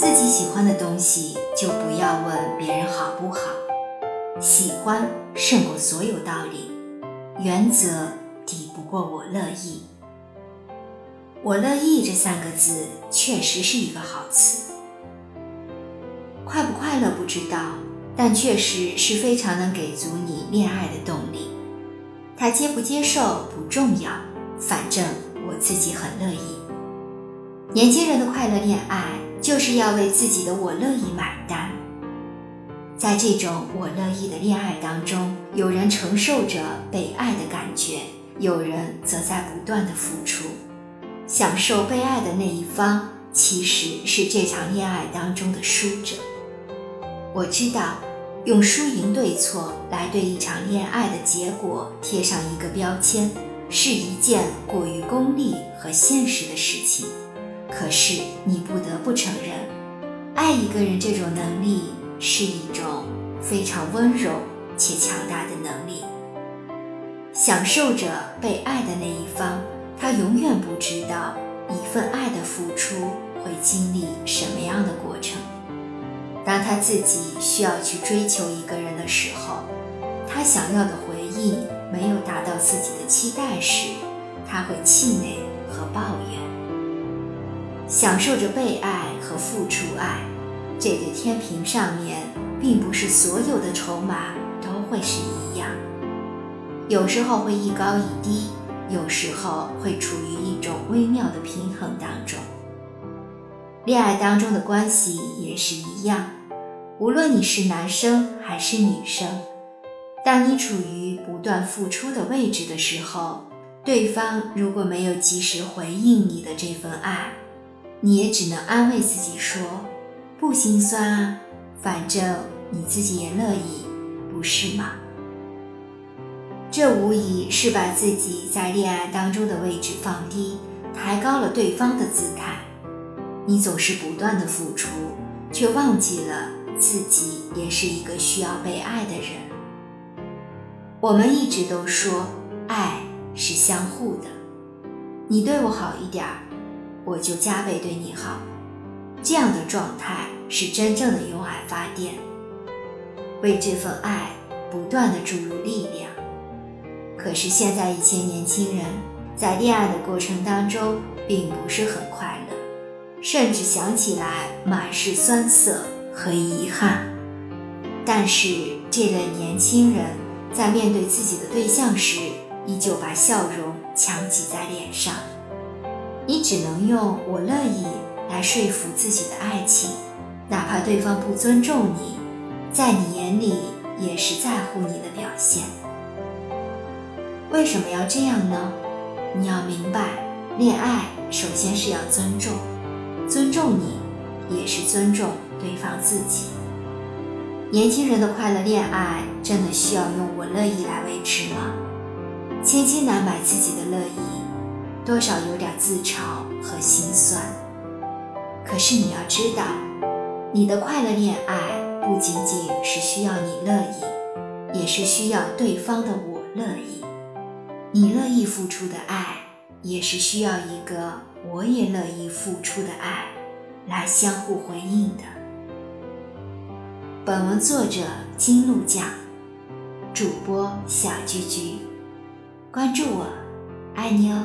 自己喜欢的东西就不要问别人好不好。喜欢胜过所有道理，原则抵不过我乐意。我乐意这三个字确实是一个好词。快不快乐不知道，但确实是非常能给足你恋爱的动力。他接不接受不重要，反正我自己很乐意。年轻人的快乐恋爱，就是要为自己的我乐意买单。在这种我乐意的恋爱当中，有人承受着被爱的感觉，有人则在不断的付出。享受被爱的那一方，其实是这场恋爱当中的输者。我知道，用输赢对错来对一场恋爱的结果贴上一个标签，是一件过于功利和现实的事情。可是，你不得不承认，爱一个人这种能力是一种非常温柔且强大的能力。享受着被爱的那一方，他永远不知道一份爱的付出会经历什么样的过程。当他自己需要去追求一个人的时候，他想要的回应没有达到自己的期待时，他会气馁和抱怨。享受着被爱和付出爱，这个天平上面并不是所有的筹码都会是一样，有时候会一高一低，有时候会处于一种微妙的平衡当中。恋爱当中的关系也是一样，无论你是男生还是女生，当你处于不断付出的位置的时候，对方如果没有及时回应你的这份爱，你也只能安慰自己说，不心酸啊，反正你自己也乐意，不是吗？这无疑是把自己在恋爱当中的位置放低，抬高了对方的姿态。你总是不断的付出，却忘记了自己也是一个需要被爱的人。我们一直都说爱是相互的，你对我好一点儿，我就加倍对你好。这样的状态是真正的用爱发电，为这份爱不断的注入力量。可是现在一些年轻人在恋爱的过程当中，并不是很快乐。甚至想起来满是酸涩和遗憾，但是这类年轻人在面对自己的对象时，依旧把笑容强挤在脸上。你只能用“我乐意”来说服自己的爱情，哪怕对方不尊重你，在你眼里也是在乎你的表现。为什么要这样呢？你要明白，恋爱首先是要尊重。尊重你，也是尊重对方自己。年轻人的快乐恋爱，真的需要用我乐意来维持吗？千金难买自己的乐意，多少有点自嘲和心酸。可是你要知道，你的快乐恋爱不仅仅是需要你乐意，也是需要对方的我乐意。你乐意付出的爱，也是需要一个。我也乐意付出的爱，来相互回应的。本文作者金鹿酱，主播小菊菊，关注我，爱你哦。